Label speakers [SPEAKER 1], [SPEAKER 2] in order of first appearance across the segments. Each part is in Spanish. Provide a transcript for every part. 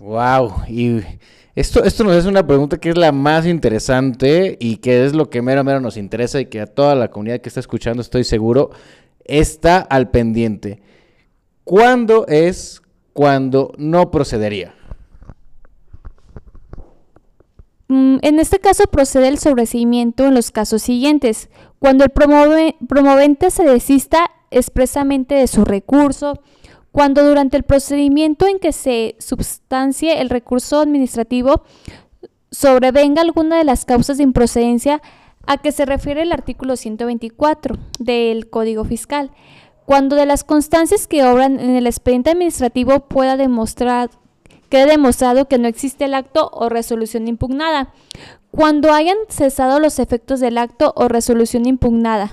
[SPEAKER 1] Wow, y esto, esto nos hace una pregunta que es la más interesante y que es lo que mero mero nos interesa y que a toda la comunidad que está escuchando, estoy seguro, está al pendiente. ¿Cuándo es cuando no procedería?
[SPEAKER 2] Mm, en este caso procede el sobreseimiento en los casos siguientes. Cuando el promovente se desista expresamente de su recurso, cuando durante el procedimiento en que se substancie el recurso administrativo sobrevenga alguna de las causas de improcedencia a que se refiere el artículo 124 del Código Fiscal, cuando de las constancias que obran en el expediente administrativo pueda demostrar quede demostrado que no existe el acto o resolución impugnada, cuando hayan cesado los efectos del acto o resolución impugnada.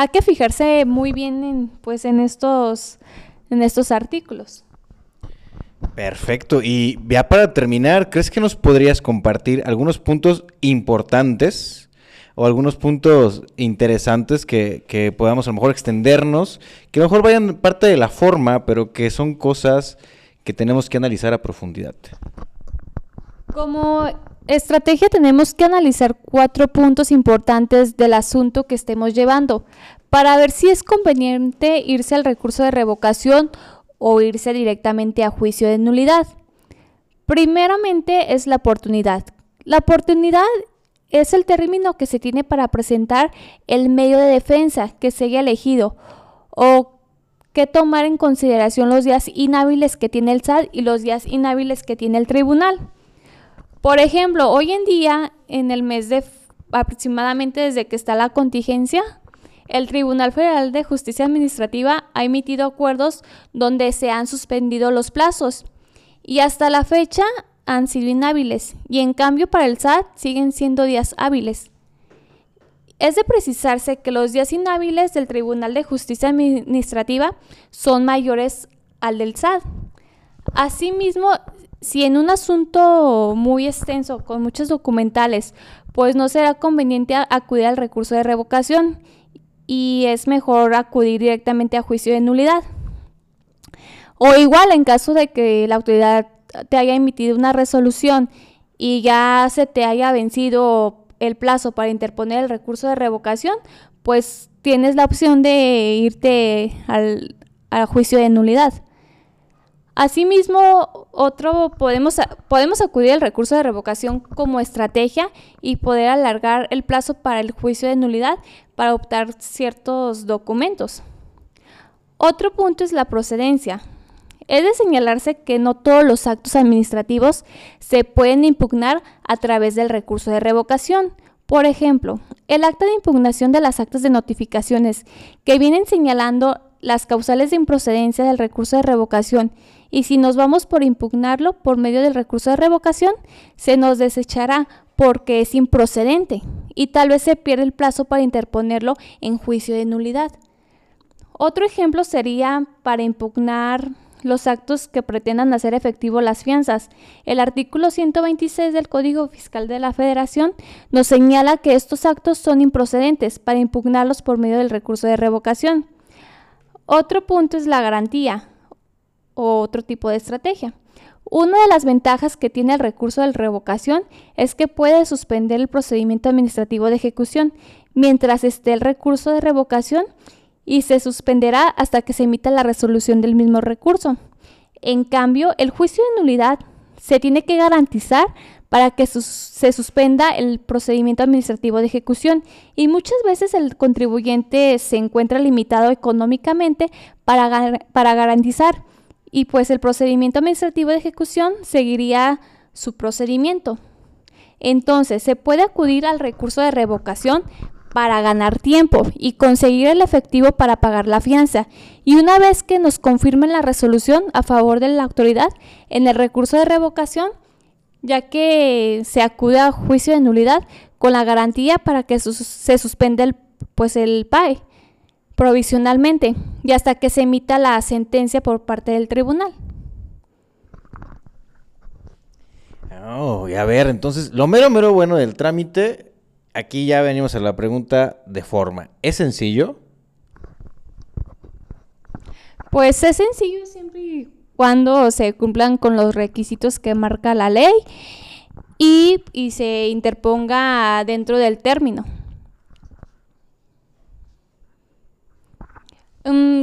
[SPEAKER 2] Hay que fijarse muy bien en, pues, en, estos, en estos artículos.
[SPEAKER 1] Perfecto. Y ya para terminar, ¿crees que nos podrías compartir algunos puntos importantes o algunos puntos interesantes que, que podamos a lo mejor extendernos, que a lo mejor vayan parte de la forma, pero que son cosas que tenemos que analizar a profundidad?
[SPEAKER 2] Como estrategia tenemos que analizar cuatro puntos importantes del asunto que estemos llevando para ver si es conveniente irse al recurso de revocación o irse directamente a juicio de nulidad. Primeramente es la oportunidad. La oportunidad es el término que se tiene para presentar el medio de defensa que se haya elegido o que tomar en consideración los días inhábiles que tiene el SAT y los días inhábiles que tiene el tribunal. Por ejemplo, hoy en día, en el mes de aproximadamente desde que está la contingencia, el Tribunal Federal de Justicia Administrativa ha emitido acuerdos donde se han suspendido los plazos y hasta la fecha han sido inhábiles y en cambio para el SAT siguen siendo días hábiles. Es de precisarse que los días inhábiles del Tribunal de Justicia Administrativa son mayores al del SAT. Asimismo, si en un asunto muy extenso, con muchos documentales, pues no será conveniente acudir al recurso de revocación y es mejor acudir directamente a juicio de nulidad. O igual en caso de que la autoridad te haya emitido una resolución y ya se te haya vencido el plazo para interponer el recurso de revocación, pues tienes la opción de irte al, juicio de nulidad. Asimismo, otro podemos, podemos acudir al recurso de revocación como estrategia y poder alargar el plazo para el juicio de nulidad para optar ciertos documentos. Otro punto es la procedencia. Es de señalarse que no todos los actos administrativos se pueden impugnar a través del recurso de revocación. Por ejemplo, el acta de impugnación de las actas de notificaciones que vienen señalando las causales de improcedencia del recurso de revocación y si nos vamos por impugnarlo por medio del recurso de revocación, se nos desechará porque es improcedente y tal vez se pierde el plazo para interponerlo en juicio de nulidad. Otro ejemplo sería para impugnar los actos que pretendan hacer efectivo las fianzas. El artículo 126 del Código Fiscal de la Federación nos señala que estos actos son improcedentes para impugnarlos por medio del recurso de revocación. Otro punto es la garantía o otro tipo de estrategia. Una de las ventajas que tiene el recurso de revocación es que puede suspender el procedimiento administrativo de ejecución mientras esté el recurso de revocación y se suspenderá hasta que se emita la resolución del mismo recurso. En cambio, el juicio de nulidad se tiene que garantizar para que se suspenda el procedimiento administrativo de ejecución y muchas veces el contribuyente se encuentra limitado económicamente para, para garantizar y pues el procedimiento administrativo de ejecución seguiría su procedimiento. Entonces, se puede acudir al recurso de revocación para ganar tiempo y conseguir el efectivo para pagar la fianza. Y una vez que nos confirmen la resolución a favor de la autoridad en el recurso de revocación, ya que se acude a juicio de nulidad con la garantía para que se suspenda el, pues el PAE provisionalmente y hasta que se emita la sentencia por parte del tribunal.
[SPEAKER 1] Oh, a ver, entonces, lo mero, mero bueno del trámite aquí ya venimos a la pregunta de forma. ¿Es sencillo?
[SPEAKER 2] Pues es sencillo siempre y cuando se cumplan con los requisitos que marca la ley y, se interponga dentro del término. Mm,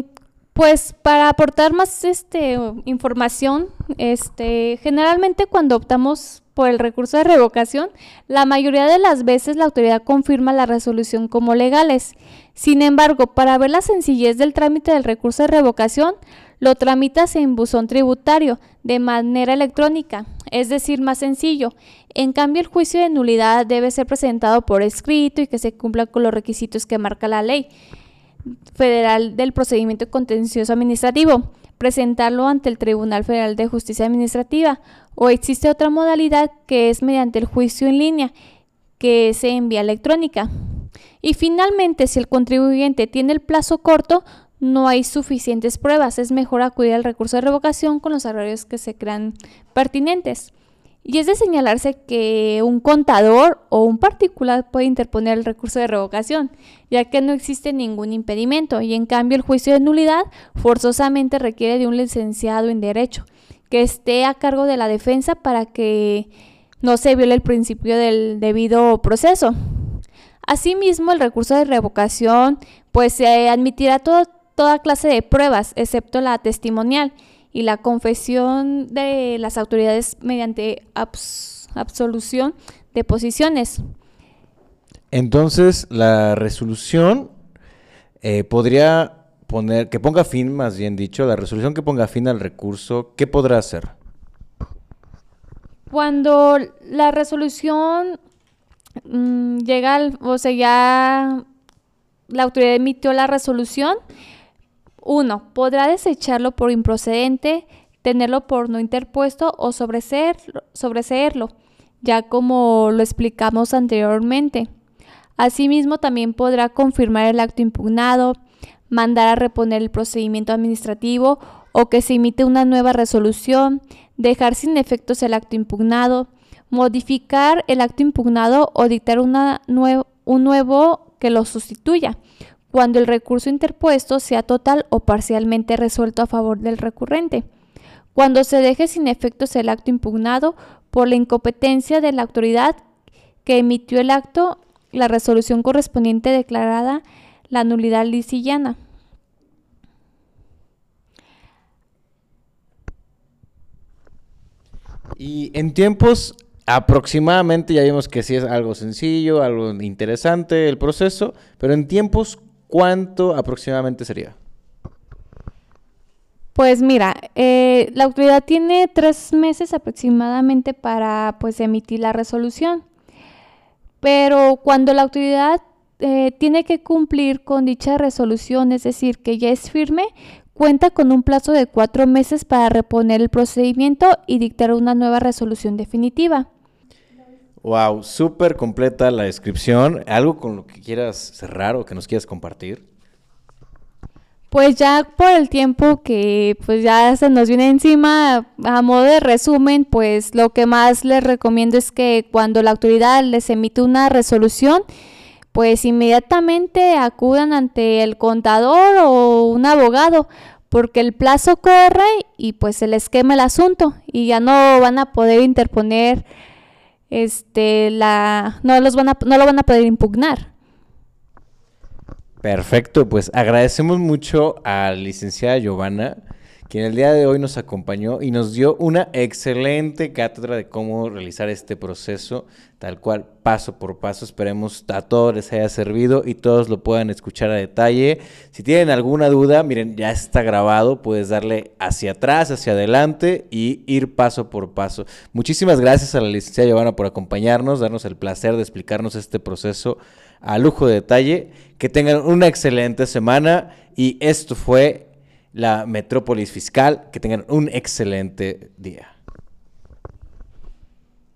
[SPEAKER 2] pues para aportar más este, información, este, generalmente cuando optamos por el recurso de revocación, la mayoría de las veces la autoridad confirma la resolución como legales. Sin embargo, para ver la sencillez del trámite del recurso de revocación, lo tramitas en buzón tributario de manera electrónica, es decir, más sencillo. En cambio, el juicio de nulidad debe ser presentado por escrito y que se cumpla con los requisitos que marca la ley federal del procedimiento contencioso administrativo, presentarlo ante el Tribunal Federal de Justicia Administrativa o existe otra modalidad que es mediante el juicio en línea, que se envía electrónica. Y finalmente, si el contribuyente tiene el plazo corto, no hay suficientes pruebas, es mejor acudir al recurso de revocación con los horarios que se crean pertinentes. Y es de señalarse que un contador o un particular puede interponer el recurso de revocación, ya que no existe ningún impedimento y en cambio el juicio de nulidad forzosamente requiere de un licenciado en derecho que esté a cargo de la defensa para que no se viole el principio del debido proceso. Asimismo, el recurso de revocación pues se admitirá toda clase de pruebas, excepto la testimonial, y la confesión de las autoridades mediante absolución de posiciones.
[SPEAKER 1] Entonces, la resolución eh, podría poner, que ponga fin, más bien dicho, la resolución que ponga fin al recurso, ¿qué podrá hacer?
[SPEAKER 2] Cuando la resolución mm, llega al, o sea, ya la autoridad emitió la resolución, uno, podrá desecharlo por improcedente, tenerlo por no interpuesto o sobreseerlo, ya como lo explicamos anteriormente. Asimismo, también podrá confirmar el acto impugnado, mandar a reponer el procedimiento administrativo o que se emite una nueva resolución, dejar sin efectos el acto impugnado, modificar el acto impugnado o dictar una un nuevo que lo sustituya, cuando el recurso interpuesto sea total o parcialmente resuelto a favor del recurrente. Cuando se deje sin efectos el acto impugnado por la incompetencia de la autoridad que emitió el acto, la resolución correspondiente declarada la nulidad lisillana.
[SPEAKER 1] Y en tiempos aproximadamente, ya vimos que sí es algo sencillo, algo interesante el proceso, pero en tiempos ¿cuánto aproximadamente sería?
[SPEAKER 2] Pues mira, eh, la autoridad tiene tres meses aproximadamente para pues emitir la resolución. Pero cuando la autoridad eh, tiene que cumplir con dicha resolución, es decir, que ya es firme, cuenta con un plazo de cuatro meses para reponer el procedimiento y dictar una nueva resolución definitiva.
[SPEAKER 1] Wow, súper completa la descripción. ¿Algo con lo que quieras cerrar o que nos quieras compartir?
[SPEAKER 2] Pues ya por el tiempo que pues ya se nos viene encima, a modo de resumen, pues lo que más les recomiendo es que cuando la autoridad les emite una resolución, pues inmediatamente acudan ante el contador o un abogado, porque el plazo corre y pues se les quema el asunto y ya no van a poder interponer este, la, no, los van a, no lo van a poder impugnar.
[SPEAKER 1] Perfecto, pues agradecemos mucho a licenciada Giovanna, quien el día de hoy nos acompañó y nos dio una excelente cátedra de cómo realizar este proceso, tal cual, paso por paso. Esperemos a todos les haya servido y todos lo puedan escuchar a detalle. Si tienen alguna duda, miren, ya está grabado, puedes darle hacia atrás, hacia adelante y ir paso por paso. Muchísimas gracias a la licenciada Giovanna por acompañarnos, darnos el placer de explicarnos este proceso a lujo de detalle. Que tengan una excelente semana y esto fue la metrópolis fiscal. Que tengan un excelente día.